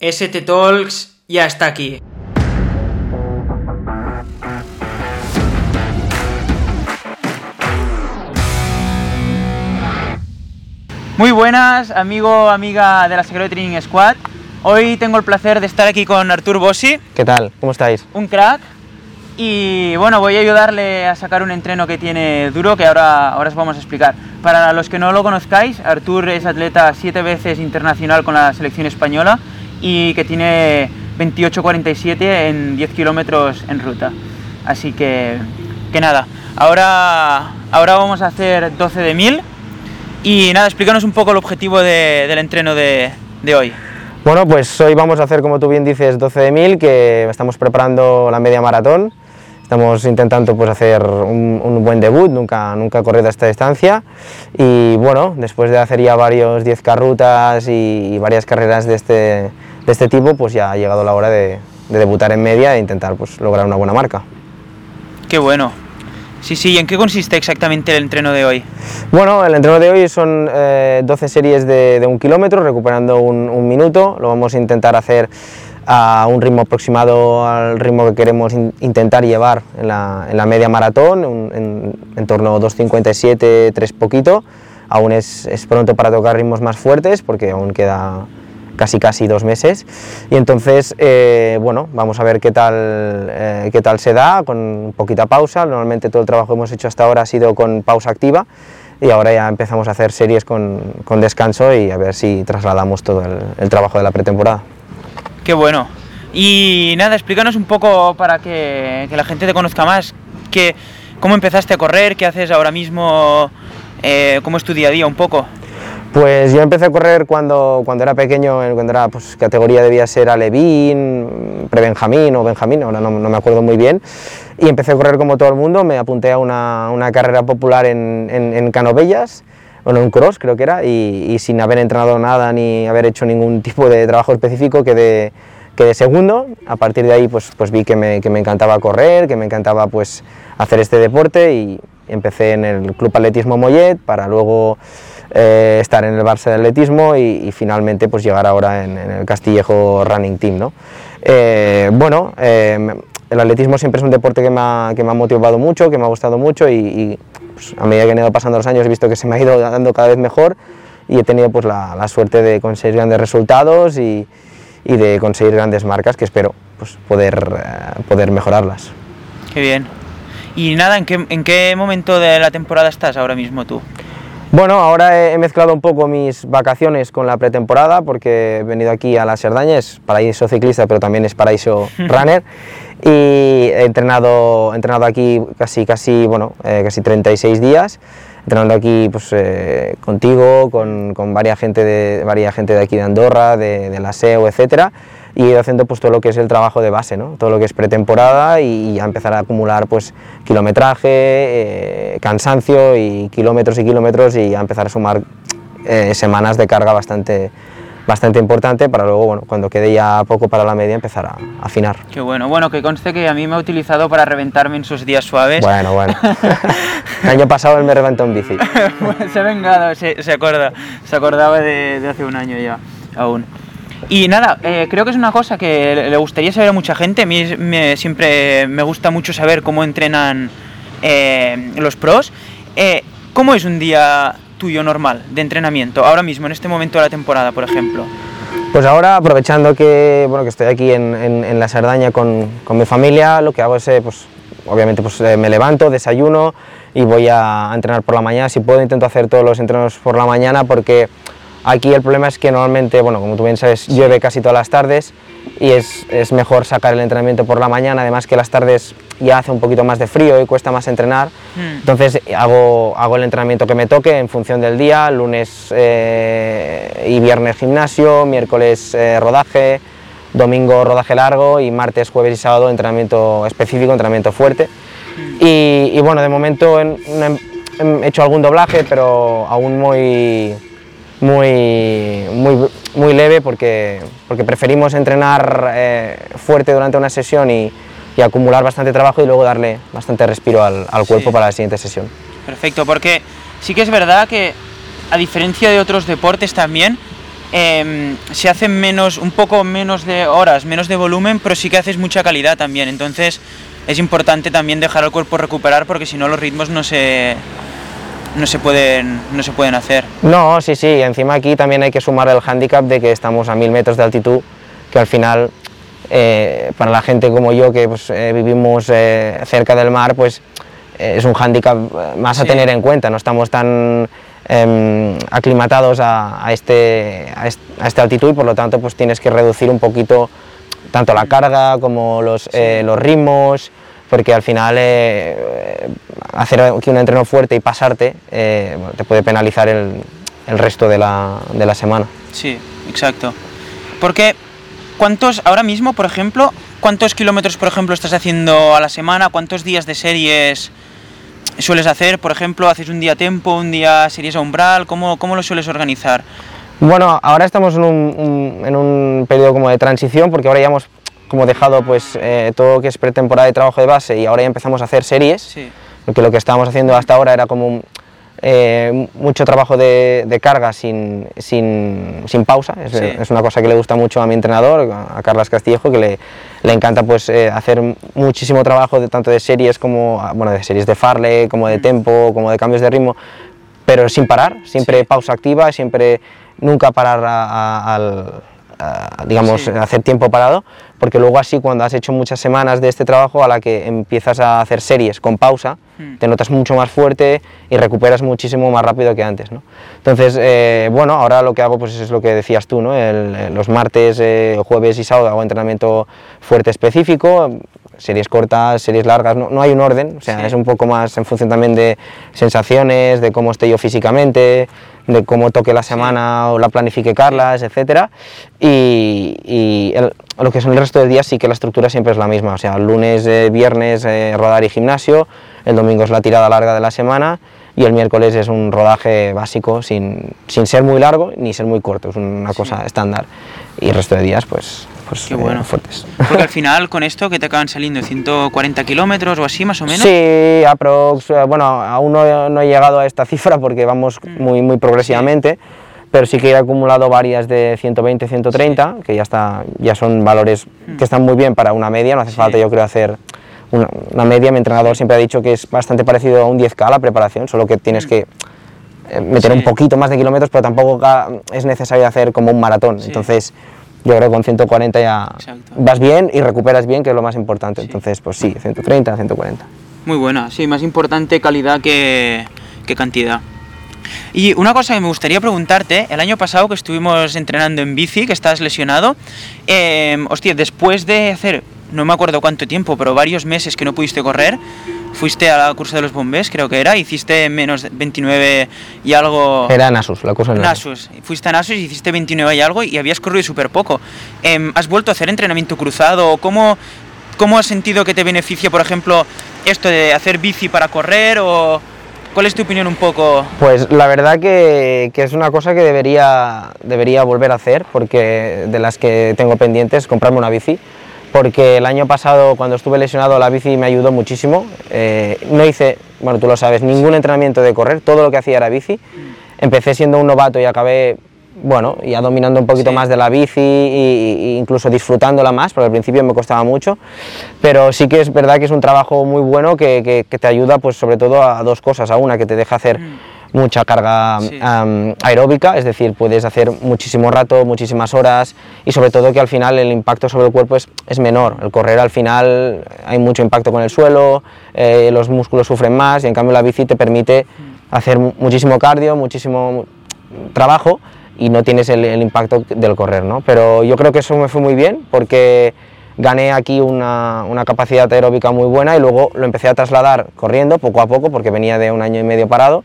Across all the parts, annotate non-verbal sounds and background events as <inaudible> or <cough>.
ST Talks ya está aquí. Muy buenas, amigo, amiga de la Secret Training Squad. Hoy tengo el placer de estar aquí con Artur Bossi, ¿Qué tal? ¿Cómo estáis? un crack. Y bueno, voy a ayudarle a sacar un entreno que tiene duro que ahora, ahora os vamos a explicar. Para los que no lo conozcáis, Artur es atleta siete veces internacional con la selección española y que tiene 28.47 en 10 kilómetros en ruta. Así que, que nada, ahora, ahora vamos a hacer 12 de 1000 y nada, explícanos un poco el objetivo de- del entreno de, de hoy. Bueno, pues hoy vamos a hacer, como tú bien dices, 12 de 1000, que estamos preparando la media maratón. Estamos intentando pues, hacer un, un buen debut, nunca, nunca he corrido esta distancia. Y bueno, después de hacer ya varios 10K rutas y, y varias carreras de este, de este tipo, pues ya ha llegado la hora de, de debutar en media e intentar pues, lograr una buena marca. Qué bueno. Sí, sí, ¿y en qué consiste exactamente el entreno de hoy? Bueno, el entreno de hoy son eh, 12 series de, de un kilómetro, recuperando un, un minuto. Lo vamos a intentar hacer a un ritmo aproximado al ritmo que queremos in- intentar llevar en la, en la media maratón, un- en, en torno a 2.57, 3 poquito. Aún es, es pronto para tocar ritmos más fuertes porque aún queda casi casi dos meses y entonces eh, bueno vamos a ver qué tal eh, qué tal se da con poquita pausa normalmente todo el trabajo que hemos hecho hasta ahora ha sido con pausa activa y ahora ya empezamos a hacer series con, con descanso y a ver si trasladamos todo el, trabajo de la pretemporada Qué bueno. Y nada, explícanos un poco para que, que la gente te conozca más. Que, ¿Cómo empezaste a correr? ¿Qué haces ahora mismo? Eh, ¿Cómo es tu día a día un poco? Pues yo empecé a correr cuando, cuando era pequeño, cuando era pues, categoría debía ser Alevín, pre-Benjamín o Benjamín, ahora no, no me acuerdo muy bien. Y empecé a correr como todo el mundo, me apunté a una, una carrera popular en, en, en Canovelles, bueno, un cross creo que era, y, y sin haber entrenado nada ni haber hecho ningún tipo de trabajo específico quedé, quedé segundo. A partir de ahí pues, pues vi que me, que me encantaba correr, que me encantaba pues, hacer este deporte y empecé en el Club Atletismo Mollet para luego eh, estar en el Barça de Atletismo y, y finalmente pues llegar ahora en, en el Castillejo Running Team. ¿no? Eh, bueno, eh, el atletismo siempre es un deporte que me, ha, que me ha motivado mucho, que me ha gustado mucho y, y, pues, a medida que han ido pasando los años he visto que se me ha ido dando cada vez mejor y he tenido pues, la, la suerte de conseguir grandes resultados y, y de conseguir grandes marcas que espero pues, poder, eh, poder mejorarlas. Qué bien. Y nada, ¿en qué, ¿en qué momento de la temporada estás ahora mismo tú? Bueno, ahora he mezclado un poco mis vacaciones con la pretemporada porque he venido aquí a la Cerdaña, es paraíso ciclista pero también es paraíso <laughs> runner. Y he entrenado, he entrenado aquí casi, casi, bueno, eh, casi 36 días, entrenando aquí pues, eh, contigo, con, con varias, gente de, varias gente de aquí de Andorra, de, de la SEO, etcétera y he ido haciendo pues todo lo que es el trabajo de base, ¿no? todo lo que es pretemporada y, y a empezar a acumular pues kilometraje, eh, cansancio y kilómetros y kilómetros y a empezar a sumar eh, semanas de carga bastante, bastante importante para luego, bueno, cuando quede ya poco para la media, empezar a, a afinar. Qué bueno. Bueno, que conste que a mí me ha utilizado para reventarme en sus días suaves. Bueno, bueno. <laughs> el año pasado él me reventó en bici. <laughs> Se ha vengado, se, se acorda, se acordaba de, de hace un año ya, aún. Y nada, eh, creo que es una cosa que le- gustaría saber a mucha gente. A mí me- siempre me gusta mucho saber cómo entrenan eh, los pros. Eh, ¿Cómo es un día tuyo normal de entrenamiento, ahora mismo, en este momento de la temporada, por ejemplo? Pues ahora, aprovechando que, bueno, que estoy aquí en, en- en la Cerdaña con, con mi familia, lo que hago es, eh, pues, obviamente, pues, eh, me levanto, desayuno y voy a entrenar por la mañana. Si puedo, intento hacer todos los entrenos por la mañana porque aquí el problema es que normalmente, bueno, como tú bien sabes, llueve casi todas las tardes y es, es mejor sacar el entrenamiento por la mañana, además que las tardes ya hace un poquito más de frío y cuesta más entrenar. Hmm. Entonces hago, hago el entrenamiento que me toque en función del día, lunes eh, y viernes gimnasio, miércoles eh, rodaje, domingo rodaje largo y martes, jueves y sábado entrenamiento específico, entrenamiento fuerte. Y, y bueno, de momento en- en- he hecho algún doblaje, pero aún muy, muy, muy, muy leve porque, porque preferimos entrenar eh, fuerte durante una sesión y, y acumular bastante trabajo y luego darle bastante respiro al, al cuerpo Sí. para la siguiente sesión. Perfecto, porque sí que es verdad que a diferencia de otros deportes también, em, se hacen menos, un poco menos de horas, menos de volumen, pero sí que haces mucha calidad también. Entonces es importante también dejar al cuerpo recuperar porque si no los ritmos no se, no se pueden, no se pueden hacer. No, sí, sí, encima aquí también hay que sumar el hándicap de que estamos a mil metros de altitud, que al final, eh, para la gente como yo que pues, eh, vivimos eh, cerca del mar, pues es un hándicap más a tener en cuenta, no estamos tan em, aclimatados a, este, a, esta altitud y por lo tanto pues tienes que reducir un poquito tanto la carga como los, los ritmos, porque al final eh, hacer un entreno fuerte y pasarte eh, te puede penalizar el, el resto de la, de la, semana. Sí, exacto. Porque, ¿cuántos, ahora mismo, por ejemplo, cuántos kilómetros, por ejemplo, estás haciendo a la semana? ¿Cuántos días de series sueles hacer? Por ejemplo, ¿haces un día tempo, un día series a umbral? ¿Cómo, cómo lo sueles organizar? Bueno, ahora estamos en un, en un periodo como de transición, porque ahora ya hemos como dejado pues eh, todo lo que es pretemporada de trabajo de base y ahora ya empezamos a hacer series, porque lo que estábamos haciendo hasta ahora era como eh, mucho trabajo de, carga sin, sin, sin pausa, es, es, una cosa que le gusta mucho a mi entrenador, a Carlas Castillejo, que le, le encanta pues eh, hacer muchísimo trabajo de, tanto de series como, bueno, de series de farle, como de tempo, como de cambios de ritmo, pero sin parar, siempre pausa activa, siempre nunca parar al digamos, hacer tiempo parado, porque luego así cuando has hecho muchas semanas de este trabajo a la que empiezas a hacer series con pausa, hmm. te notas mucho más fuerte y recuperas muchísimo más rápido que antes. ¿no? Entonces, eh, bueno, ahora lo que hago pues es lo que decías tú, ¿no? los martes, eh, jueves y sábado hago entrenamiento fuerte específico, series cortas, series largas, no, no hay un orden, o sea, es un poco más en función también de sensaciones, de cómo esté yo físicamente, de cómo toque la semana o la planifique Carlas, etc. Y, lo que son el resto del día sí que la estructura siempre es la misma, o sea, lunes, eh, viernes, eh, rodar y gimnasio, el domingo es la tirada larga de la semana y el miércoles es un rodaje básico sin, sin ser muy largo ni ser muy corto, es una cosa estándar. Y el resto de días, pues pues, Qué bueno. fuertes. Porque al <laughs> final con esto que te acaban saliendo 140 kilómetros o así más o menos. Sí, aprox, eh, bueno, aún no, he llegado a esta cifra porque vamos mm. muy, muy progresivamente. Pero sí que he acumulado varias de 120, 130, que ya, está, ya son valores mm. que están muy bien para una media, no hace falta yo creo hacer una, media, mi entrenador siempre ha dicho que es bastante parecido a un 10K la preparación, solo que tienes mm. que eh, meter un poquito más de kilómetros, pero tampoco es necesario hacer como un maratón. Entonces, yo creo que con 140 ya vas bien y recuperas bien, que es lo más importante. Entonces, pues sí, 130, 140. Muy buena, sí, más importante calidad que, que cantidad. Y una cosa que me gustaría preguntarte, el año pasado que estuvimos entrenando en bici, que estás lesionado, eh, hostia, después de hacer, no me acuerdo cuánto tiempo, pero varios meses que no pudiste correr, fuiste a la cursa de los bombés, creo que era, hiciste menos 29 y algo... Era Nasus, la cosa de Nasus. Fuiste a Nasus y hiciste 29 y algo y habías corrido súper poco. Em, ¿Has vuelto a hacer entrenamiento cruzado? ¿Cómo, ¿Cómo has sentido que te beneficia, por ejemplo, esto de hacer bici para correr o...? ¿Cuál es tu opinión un poco? Pues la verdad que, que, es una cosa que debería, debería volver a hacer, porque de las que tengo pendientes, comprarme una bici, porque el año pasado cuando estuve lesionado la bici me ayudó muchísimo. Eh, no hice, bueno tú lo sabes, ningún entrenamiento de correr, todo lo que hacía era bici. Empecé siendo un novato y acabé, bueno, ya dominando un poquito más de la bici e, incluso disfrutándola más, porque al principio me costaba mucho. Pero sí que es verdad que es un trabajo muy bueno que, que, te ayuda pues sobre todo a dos cosas. A una, que te deja hacer... Mm mucha carga aeróbica, es decir, puedes hacer muchísimo rato, muchísimas horas y sobre todo que al final el impacto sobre el cuerpo es, es menor. El correr al final hay mucho impacto con el suelo, eh, los músculos sufren más y en cambio la bici te permite hacer muchísimo cardio, muchísimo trabajo y no tienes el, impacto del correr, ¿no? Pero yo creo que eso me fue muy bien porque gané aquí una, una, capacidad aeróbica muy buena y luego lo empecé a trasladar corriendo poco a poco porque venía de un año y medio parado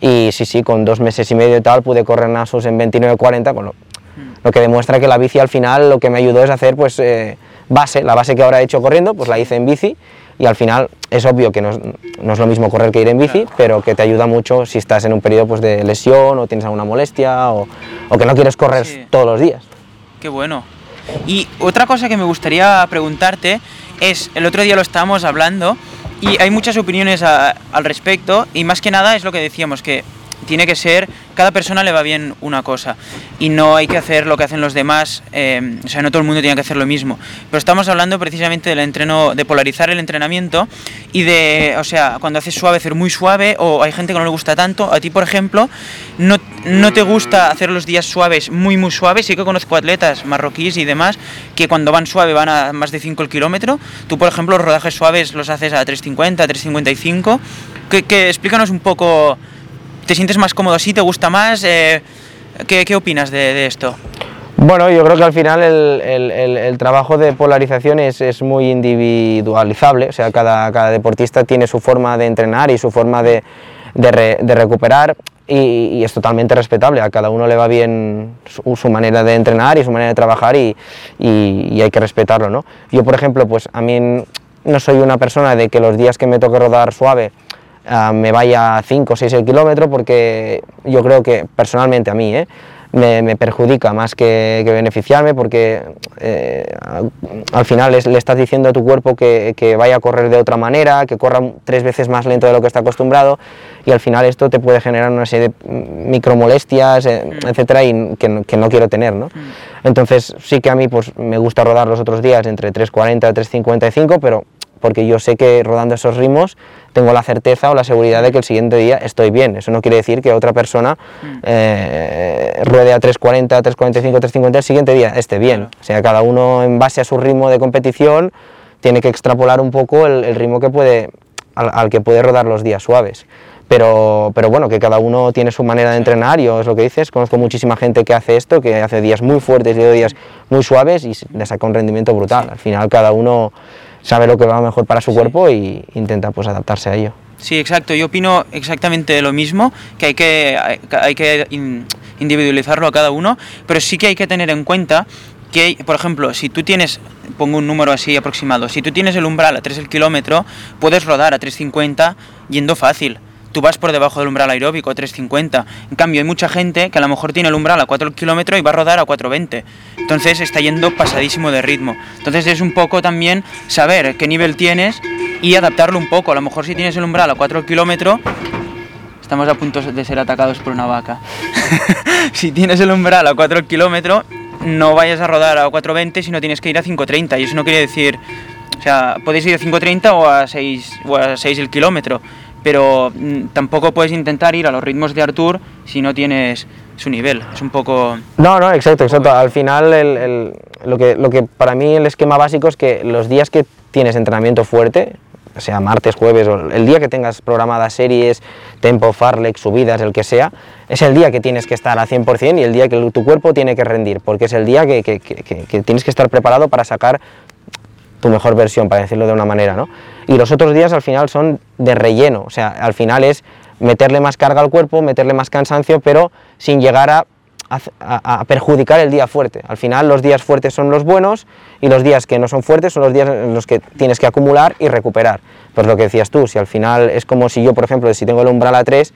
y sí, sí, con dos meses y medio y tal pude correr Nasos en 29.40, bueno, mm. lo que demuestra que la bici al final lo que me ayudó es hacer pues eh, base, la base que ahora he hecho corriendo, pues la hice en bici y al final es obvio que no es, no es lo mismo correr que ir en bici, pero que te ayuda mucho si estás en un periodo pues, de lesión o tienes alguna molestia o, o que no quieres correr todos los días. Qué bueno. Y otra cosa que me gustaría preguntarte es, el otro día lo estábamos hablando, y hay muchas opiniones al respecto y más que nada es lo que decíamos, que tiene que ser cada persona le va bien una cosa y no hay que hacer lo que hacen los demás, eh, o sea, no todo el mundo tiene que hacer lo mismo. Pero estamos hablando precisamente del entreno, de polarizar el entrenamiento y de, o sea, cuando haces suave, hacer muy suave o hay gente que no le gusta tanto. A ti, por ejemplo, no, no te gusta hacer los días suaves muy, muy suaves. Sí que conozco atletas marroquíes y demás que cuando van suave van a más de 5 el kilómetro. Tú, por ejemplo, los rodajes suaves los haces a 3.50, 3.55. Que, que, explícanos un poco ¿Te sientes más cómodo así? ¿Te gusta más? Eh, ¿qué, ¿qué, opinas de, esto? Bueno, yo creo que al final el, trabajo de polarización es, muy individualizable, o sea, cada, deportista tiene su forma de entrenar y su forma de, de, re, de recuperar y, es totalmente respetable, a cada uno le va bien su, su manera de entrenar y su manera de trabajar y, y, hay que respetarlo, ¿no? Yo, por ejemplo, pues a mí no soy una persona de que los días que me toque rodar suave uh, me vaya 5 o 6 el kilómetro porque yo creo que personalmente a mí ¿eh? me, me, perjudica más que, que beneficiarme porque eh, al final es, le estás diciendo a tu cuerpo que, que, vaya a correr de otra manera, que corra tres veces más lento de lo que está acostumbrado y al final esto te puede generar una serie de micromolestias, eh, mm. etcétera, y que, que, no quiero tener. ¿no? Mm. Entonces sí que a mí pues, me gusta rodar los otros días entre 3.40 y 3.55, pero porque yo sé que rodando esos ritmos tengo la certeza o la seguridad de que el siguiente día estoy bien. Eso no quiere decir que otra persona mm. eh, ruede a 3.40, 3.45, 3.50 el siguiente día esté bien. O sea, cada uno en base a su ritmo de competición tiene que extrapolar un poco el, el ritmo que puede, al, al, que puede rodar los días suaves. Pero, pero bueno, que cada uno tiene su manera de entrenar, yo es lo que dices, conozco muchísima gente que hace esto, que hace días muy fuertes y días muy suaves y le saca un rendimiento brutal. Al final cada uno sabe lo que va mejor para su cuerpo y intenta pues adaptarse a ello. Sí, exacto. Yo opino exactamente lo mismo, que hay que, hay que individualizarlo a cada uno, pero sí que hay que tener en cuenta que, por ejemplo, si tú tienes, pongo un número así aproximado, si tú tienes el umbral a 3 el kilómetro, puedes rodar a 3.50 yendo fácil tú vas por debajo del umbral aeróbico, 350. En cambio, hay mucha gente que a lo mejor tiene el umbral a 4 km y va a rodar a 420. Entonces está yendo pasadísimo de ritmo. Entonces es un poco también saber qué nivel tienes y adaptarlo un poco. A lo mejor si tienes el umbral a 4 km, estamos a punto de ser atacados por una vaca. <laughs> si tienes el umbral a 4 km, no vayas a rodar a 420, sino tienes que ir a 530. Y eso no quiere decir... O sea, podéis ir a 5.30 o a 6, o a 6 el kilómetro pero mm, tampoco puedes intentar ir a los ritmos de Artur si no tienes su nivel. Es un poco... No, no, exacto, exacto. Al final el, el, lo, que, lo que para mí el esquema básico es que los días que tienes entrenamiento fuerte, sea martes, jueves o el día que tengas programadas series, tempo, farlex, subidas, el que sea, es el día que tienes que estar a 100% y el día que tu cuerpo tiene que rendir, porque es el día que, que, que, que tienes que estar preparado para sacar tu mejor versión, para decirlo de una manera, ¿no? Y los otros días al final son de relleno, o sea, al final es meterle más carga al cuerpo, meterle más cansancio, pero sin llegar a, a, perjudicar el día fuerte. Al final los días fuertes son los buenos y los días que no son fuertes son los días en los que tienes que acumular y recuperar. Pues lo que decías tú, si al final es como si yo, por ejemplo, si tengo el umbral a 3,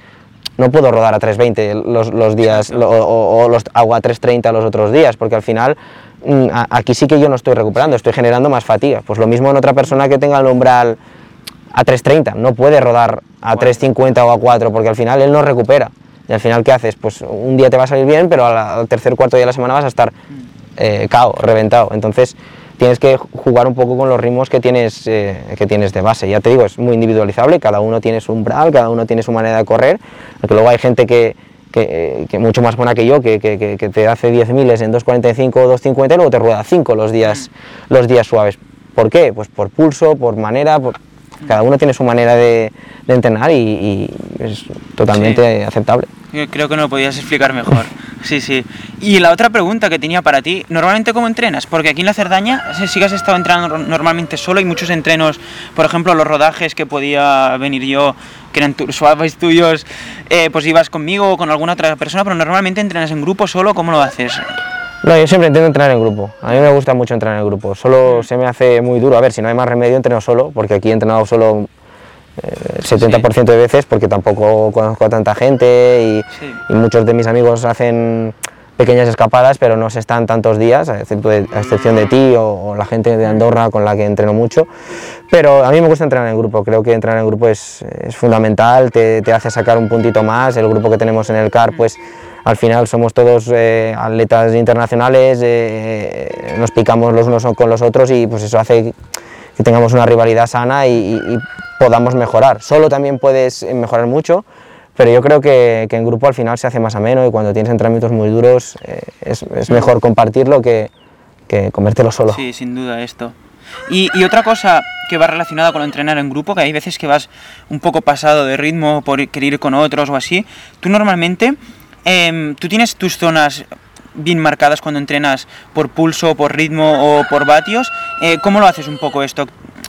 no puedo rodar a 3.20 los, los días o, o, o los hago a 3.30 los otros días, porque al final Mm, aquí sí que yo no estoy recuperando, estoy generando más fatiga. Pues lo mismo en otra persona que tenga el umbral a 3.30, no puede rodar a 3.50 o a 4 porque al final él no recupera. Y al final, ¿qué haces? Pues un día te va a salir bien, pero al tercer cuarto día de la semana vas a estar eh, cao, reventado. Entonces tienes que jugar un poco con los ritmos que tienes, eh, que tienes de base. Ya te digo, es muy individualizable, cada uno tiene su umbral, cada uno tiene su manera de correr, porque luego hay gente que, que, que, mucho más buena que yo, que, que, te hace 10.000 en 2.45 o 2.50 y luego te rueda 5 los días, los días suaves. ¿Por qué? Pues por pulso, por manera, por... cada uno tiene su manera de, de entrenar y, y, es totalmente sí. aceptable. Creo que no lo podías explicar mejor. <laughs> Sí, sí. Y la otra pregunta que tenía para ti, ¿normalmente cómo entrenas? Porque aquí en la Cerdaña sí que has estado entrenando normalmente solo, hay muchos entrenos, por ejemplo, los rodajes que podía venir yo, que eran suaves tuyos, eh, pues ibas conmigo o con alguna otra persona, pero normalmente entrenas en grupo solo, ¿cómo lo haces? No, yo siempre intento entrenar en grupo. A mí me gusta mucho entrenar en grupo. Solo se me hace muy duro. A ver, si no hay más remedio, entreno solo, porque aquí he entrenado solo el 70% sí. de veces porque tampoco conozco a tanta gente y, sí. y, muchos de mis amigos hacen pequeñas escapadas, pero no se están tantos días, a excepción de ti o, la gente de Andorra con la que entreno mucho. Pero a mí me gusta entrenar en grupo, creo que entrenar en grupo es, fundamental, te, hace sacar un puntito más. El grupo que tenemos en el CAR, pues al final somos todos eh, atletas internacionales, eh, nos picamos los unos con los otros y pues eso hace que tengamos una rivalidad sana y podamos mejorar. Solo también puedes mejorar mucho pero yo creo que, en grupo al final se hace más ameno y cuando tienes entrenamientos muy duros eh, es, es, mejor compartirlo que, que, comértelo solo. Sí, sin duda esto. Y, y, otra cosa que va relacionada con entrenar en grupo, que hay veces que vas un poco pasado de ritmo por querer ir con otros o así, tú normalmente, eh, tú tienes tus zonas bien marcadas cuando entrenas por pulso, por ritmo o por vatios. Eh, ¿Cómo lo haces un poco esto?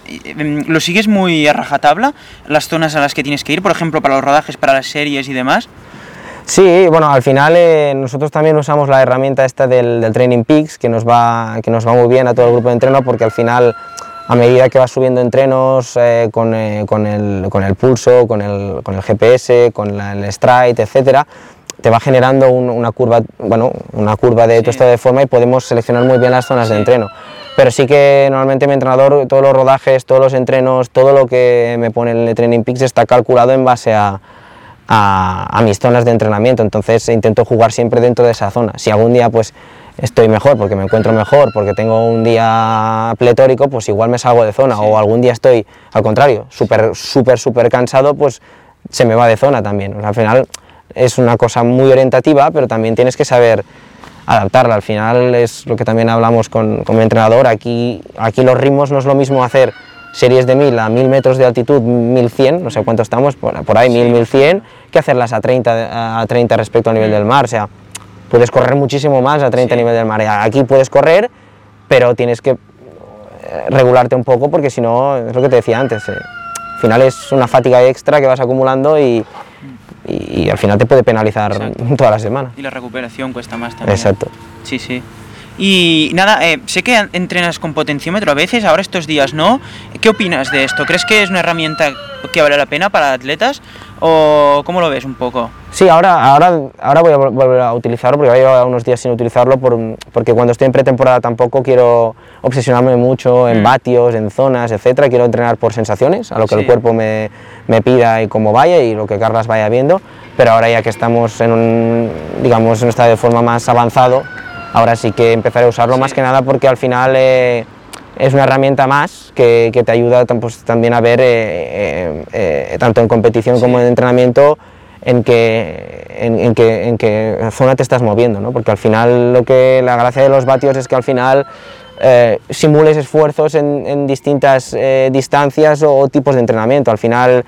Em, ¿Lo sigues muy a rajatabla? Las zonas a las que tienes que ir, por ejemplo, para los rodajes, para las series y demás. Sí, bueno, al final eh, nosotros también usamos la herramienta esta del, Training Peaks, que nos, va, que nos va muy bien a todo el grupo de entreno, porque al final, a medida que vas subiendo entrenos eh, con, eh, con, el, con, el, pulso, con el, con el GPS, con el stride, etcétera, te va generando una curva, bueno, una curva de tu estado de forma y podemos seleccionar muy bien las zonas de entreno. Pero sí que normalmente mi entrenador, todos los rodajes, todos los entrenos, todo lo que me pone en el Training Peaks está calculado en base a, a, mis zonas de entrenamiento, entonces intento jugar siempre dentro de esa zona. Si algún día pues estoy mejor, porque me encuentro mejor, porque tengo un día pletórico, pues igual me salgo de zona, o algún día estoy, al contrario, súper, súper, súper cansado, pues se me va de zona también. al final es una cosa muy orientativa, pero también tienes que saber adaptarla. Al final es lo que también hablamos con, con mi entrenador, aquí, aquí los ritmos no es lo mismo hacer series de 1000 a 1000 metros de altitud, 1100, no sé cuánto estamos, por, por ahí 1000, 1100, que hacerlas a 30, a 30 respecto al nivel del mar. O sea, puedes correr muchísimo más a 30 a nivel del mar. Aquí puedes correr, pero tienes que eh, regularte un poco porque si no, es lo que te decía antes, eh, al final es una fatiga extra que vas acumulando y, y, al final te puede penalizar toda la semana. Y la recuperación cuesta más también. Exacto. Sí, sí. Y nada, eh, sé que entrenas con potenciómetro a veces, ahora estos días no. ¿Qué opinas de esto? ¿Crees que es una herramienta que vale la pena para atletas? ¿O cómo lo ves un poco? Sí, ahora, ahora, ahora voy a volver a utilizarlo porque llevo unos días sin utilizarlo por, porque cuando estoy en pretemporada tampoco quiero obsesionarme mucho en mm. vatios, en zonas, etcétera. Quiero entrenar por sensaciones, a lo que el cuerpo me, me, pida y cómo vaya y lo que Carlas vaya viendo. Pero ahora ya que estamos en un, digamos, en un estado de forma más avanzado, ahora sí que empezaré a usarlo más que nada porque al final eh, es una herramienta más que, que te ayuda pues, también a ver, eh, eh, tanto en competición como en entrenamiento, en qué, en, en, zona te estás moviendo, ¿no? porque al final lo que, la gracia de los vatios es que al final simules esfuerzos en, en distintas distancias o tipos de entrenamiento. Al final,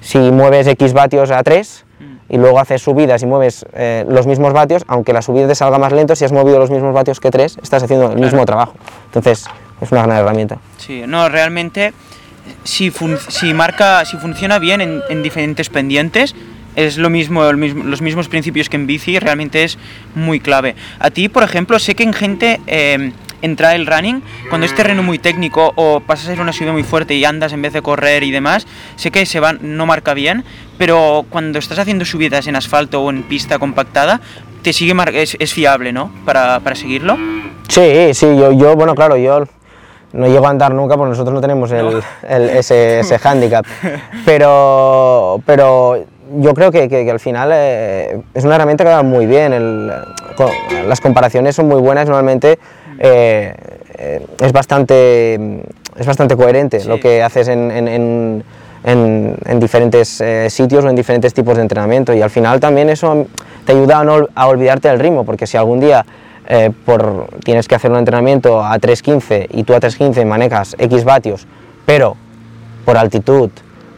si mueves X vatios a 3, y luego haces subidas y mueves eh, los mismos vatios, aunque la subida te salga más lento, si has movido los mismos vatios que tres, estás haciendo el mismo trabajo. Entonces, es una gran herramienta. Sí, no, realmente, si, si, marca, si funciona bien en, en diferentes pendientes, es lo mismo, los mismos principios que en bici, realmente es muy clave. A ti, por ejemplo, sé que en gente... Eh, entra el running, cuando es terreno muy técnico o pasas a ser una subida muy fuerte y andas en vez de correr y demás, sé que se va, no marca bien, pero cuando estás haciendo subidas en asfalto o en pista compactada, te sigue es, es fiable, ¿no? Para, para, seguirlo. Sí, sí, yo, yo, bueno, claro, yo no llego a andar nunca porque nosotros no tenemos el, <laughs> el, ese, ese handicap, pero, pero yo creo que, que, al final eh, es una herramienta que va muy bien, el, las comparaciones son muy buenas normalmente eh, eh, es, bastante, es bastante coherente lo que haces en, en, en, diferentes eh, sitios o en diferentes tipos de entrenamiento. Y al final también eso te ayuda a, no, a olvidarte del ritmo, porque si algún día por, tienes que hacer un entrenamiento a 3.15 y tú a 3.15 manejas X vatios, pero por altitud,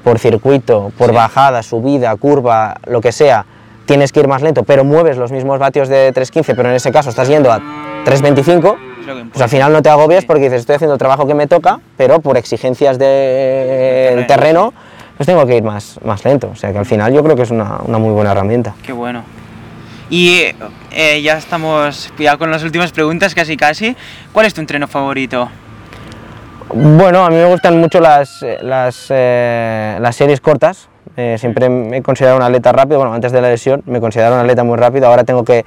por circuito, por bajada, subida, curva, lo que sea, tienes que ir más lento, pero mueves los mismos vatios de 3.15, pero en ese caso estás yendo a 3.25, pues al final no te agobias porque dices, estoy haciendo el trabajo que me toca, pero por exigencias del terreno, pues tengo que ir más, más lento. O sea que al final yo creo que es una, una muy buena herramienta. Qué bueno. Y eh, ya estamos ya con las últimas preguntas, casi casi. ¿Cuál es tu entreno favorito? Bueno, a mí me gustan mucho las, las, eh, las series cortas. Eh, siempre me he considerado un atleta rápido. Bueno, antes de la lesión me consideraba un atleta muy rápido. Ahora tengo que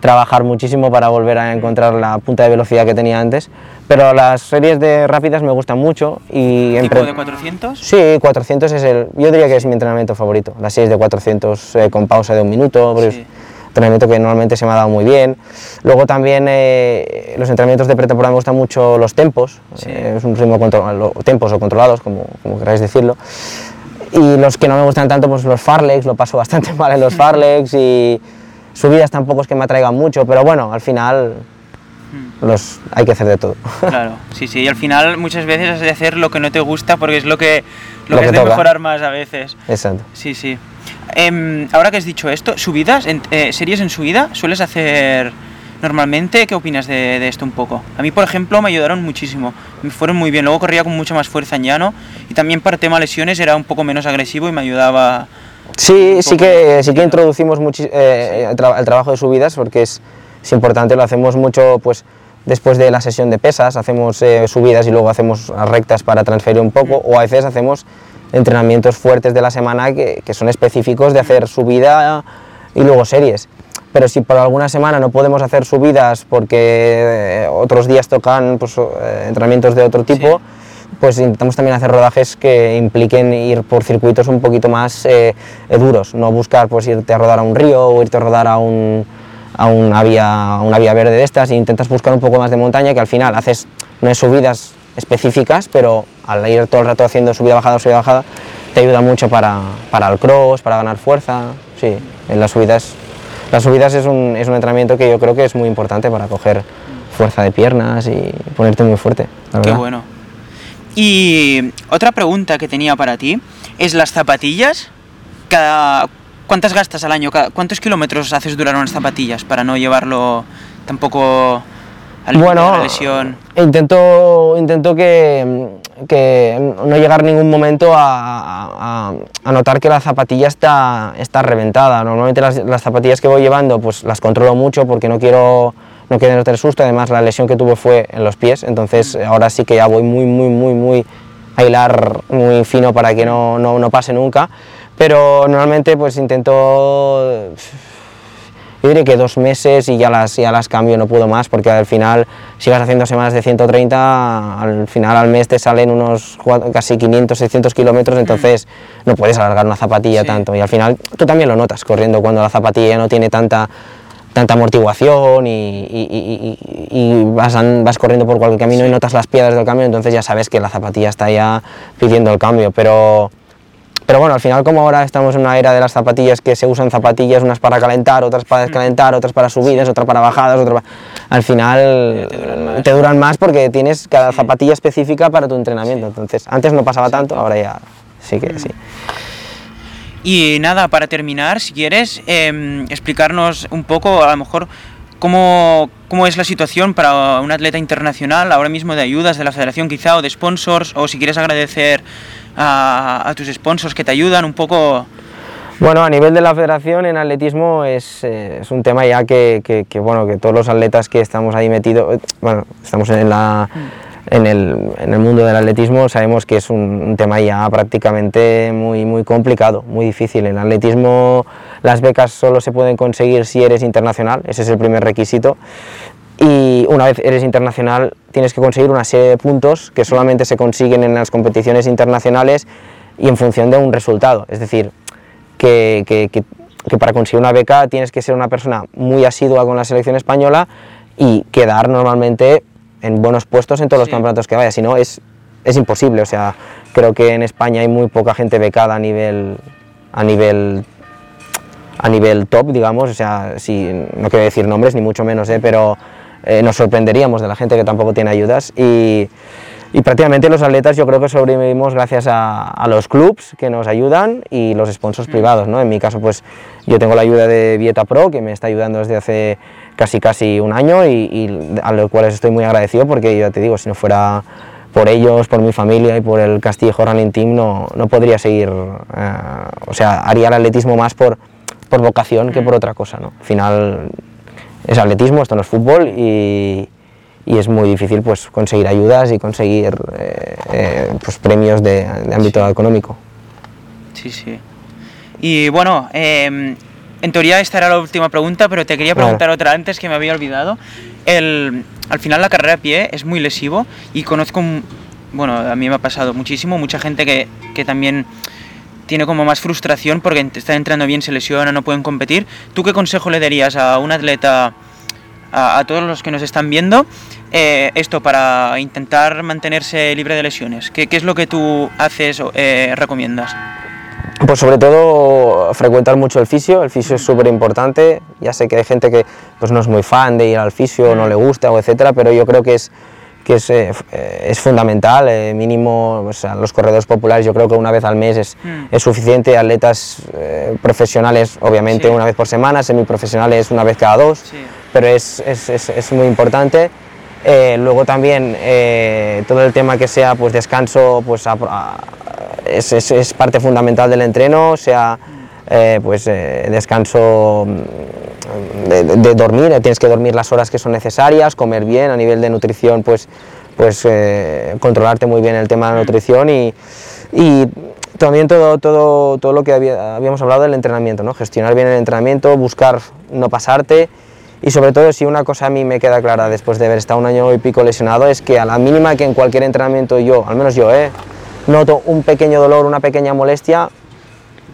trabajar muchísimo para volver a encontrar la punta de velocidad que tenía antes. Pero las series de rápidas me gustan mucho y... ¿Tipo de 400? Sí, 400 es el... Yo diría que es mi entrenamiento favorito. Las series de 400 eh, con pausa de un minuto, sí. entrenamiento que normalmente se me ha dado muy bien. Luego también eh, los entrenamientos de pretemporada me gustan mucho los tempos, eh, es un ritmo controlado, tempos o controlados, como, como queráis decirlo. Y los que no me gustan tanto, pues los farlex, lo paso <laughs> bastante mal en los farlex y subidas tampoco es que me atraigan mucho, pero bueno, al final hmm. los hay que hacer de todo. Claro, <laughs> sí, sí, y al final muchas veces has de hacer lo que no te gusta porque es lo que, lo, que, has de mejorar más a veces. Exacto. Sí, sí. Em, ahora que has dicho esto, subidas, en, eh, series en subida, ¿sueles hacer normalmente? ¿Qué opinas de, de, esto un poco? A mí, por ejemplo, me ayudaron muchísimo, me fueron muy bien, luego corría con mucha más fuerza en llano y también para tema lesiones era un poco menos agresivo y me ayudaba Sí, sí que, sí que introducimos eh, el, trabajo de subidas porque es, es, importante, lo hacemos mucho pues, después de la sesión de pesas, hacemos eh, subidas y luego hacemos rectas para transferir un poco o a veces hacemos entrenamientos fuertes de la semana que, que son específicos de hacer subida y luego series. Pero si por alguna semana no podemos hacer subidas porque eh, otros días tocan pues, entrenamientos de otro tipo, pues intentamos también hacer rodajes que impliquen ir por circuitos un poquito más eh, duros, no buscar pues irte a rodar a un río o irte a rodar a, un, a una, vía, una vía verde de estas e intentas buscar un poco más de montaña que al final haces unas subidas específicas, pero al ir todo el rato haciendo subida bajada subida bajada te ayuda mucho para, para el cross, para ganar fuerza, sí, en las subidas las subidas es un, es un entrenamiento que yo creo que es muy importante para coger fuerza de piernas y ponerte muy fuerte. Qué bueno. Y otra pregunta que tenía para ti es las zapatillas. Cada, ¿Cuántas gastas al año? ¿Cuántos kilómetros haces durar unas zapatillas para no llevarlo tampoco al bueno, la lesión? Intento, intento que, que no llegar ningún momento a, a, notar que la zapatilla está, está reventada. Normalmente las, las zapatillas que voy llevando pues las controlo mucho porque no quiero no quiero tener susto, además la lesión que tuve fue en los pies, entonces ahora sí que ya voy muy, muy, muy, muy a hilar muy fino para que no, no, no pase nunca, pero normalmente pues intento, yo diré que dos meses y ya las, ya las cambio, no puedo más, porque al final si vas haciendo semanas de 130, al final al mes te salen unos casi 500, 600 kilómetros, entonces no puedes alargar una zapatilla tanto, y al final tú también lo notas corriendo cuando la zapatilla no tiene tanta tanta amortiguación y, vas, vas, corriendo por cualquier camino y notas las piedras del cambio, entonces ya sabes que la zapatilla está ya pidiendo el cambio, pero, pero bueno, al final como ahora estamos en una era de las zapatillas que se usan zapatillas, unas para calentar, otras para descalentar, otras para subidas, otras para bajadas, otras al final te duran, más. porque tienes cada zapatilla específica para tu entrenamiento, entonces antes no pasaba tanto, ahora ya sí que sí. Y nada, para terminar, si quieres, em, explicarnos un poco, a lo mejor, cómo, cómo, es la situación para un atleta internacional, ahora mismo de ayudas de la federación quizá, o de sponsors, o si quieres agradecer a, tus sponsors que te ayudan un poco. Bueno, a nivel de la federación en atletismo es, eh, un tema ya que, bueno, que todos los atletas que estamos ahí metidos, bueno, estamos en la... en el, en el, mundo del atletismo sabemos que es un, tema ya prácticamente muy, muy complicado, muy difícil. En atletismo las becas solo se pueden conseguir si eres internacional, ese es el primer requisito. Y una vez eres internacional tienes que conseguir una serie de puntos que solamente se consiguen en las competiciones internacionales y en función de un resultado. Es decir, que, que, que, que para conseguir una beca tienes que ser una persona muy asidua con la selección española y quedar normalmente en buenos puestos en todos los campeonatos que vaya, si no es, es imposible, o sea, creo que en España hay muy poca gente becada a nivel, a nivel, a nivel top, digamos, o sea, si, no quiero decir nombres ni mucho menos, ¿eh? pero eh, nos sorprenderíamos de la gente que tampoco tiene ayudas y, y prácticamente los atletas yo creo que sobrevivimos gracias a, a, los clubs que nos ayudan y los sponsors mm. privados, ¿no? En mi caso pues yo tengo la ayuda de Vieta Pro que me está ayudando desde hace casi casi un año y, a los cuales estoy muy agradecido porque ya te digo, si no fuera por ellos, por mi familia y por el Castillejo Running Team no, no podría seguir, eh, o sea, haría el atletismo más por, por vocación que por mm. otra cosa, ¿no? Al final es atletismo, esto no es fútbol y, y es muy difícil pues conseguir ayudas y conseguir eh, eh, pues, premios de, ámbito económico. Sí, sí. Y bueno, em, en teoría esta era la última pregunta, pero te quería preguntar otra antes que me había olvidado. El, al final la carrera a pie es muy lesivo y conozco, bueno, a mí me ha pasado muchísimo, mucha gente que, que también tiene como más frustración porque está entrando bien, se lesiona, no pueden competir. ¿Tú qué consejo le darías a un atleta, a, todos los que nos están viendo, eh, esto para intentar mantenerse libre de lesiones? ¿Qué, qué es lo que tú haces o eh, recomiendas? Pues sobre todo frecuentar mucho el fisio, el fisio es súper importante, ya sé que hay gente que pues no es muy fan de ir al fisio, no le gusta o etcétera, pero yo creo que es que es, eh, es fundamental, eh, mínimo los corredores populares yo creo que una vez al mes es, mm. es suficiente, atletas eh, profesionales obviamente una vez por semana, semiprofesionales una vez cada dos, pero es, es, muy importante. Luego también todo el tema que sea pues descanso pues es, parte fundamental del entreno, sea pues descanso de, dormir, tienes que dormir las horas que son necesarias, comer bien, a nivel de nutrición, pues, pues eh, controlarte muy bien el tema de la nutrición y, y también todo, todo, todo lo que habíamos hablado del entrenamiento, ¿no? gestionar bien el entrenamiento, buscar no pasarte y sobre todo si una cosa a mí me queda clara después de haber estado un año y pico lesionado es que a la mínima que en cualquier entrenamiento yo, al menos yo, ¿eh? noto un pequeño dolor, una pequeña molestia,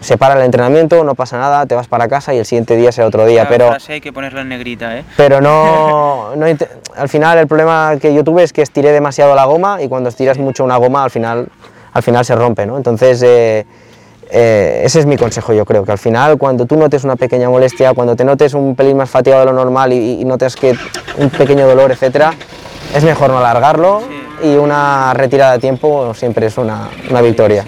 se para el entrenamiento, no pasa nada, te vas para casa y el siguiente día será otro día. pero hay que ponerlo en negrita, ¿eh? Pero no, <laughs> al final el problema que yo tuve es que estiré demasiado la goma y cuando estiras mucho una goma al final, al final se rompe, ¿no? Entonces eh, eh, ese es mi consejo, yo creo, que al final cuando tú notes una pequeña molestia, cuando te notes un pelín más fatigado de lo normal y, notes que un pequeño dolor, etcétera, es mejor no alargarlo y una retirada de tiempo siempre es una, una victoria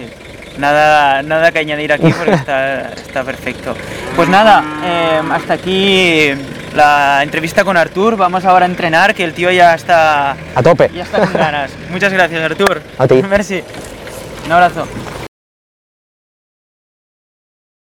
nada, nada que añadir aquí porque está, <laughs> está perfecto. Pues nada, eh, hasta aquí la entrevista con Artur. Vamos ahora a entrenar, que el tío ya está a tope. Ya está con ganas. <laughs> Muchas gracias, Artur. A ti. <laughs> Merci. Un abrazo.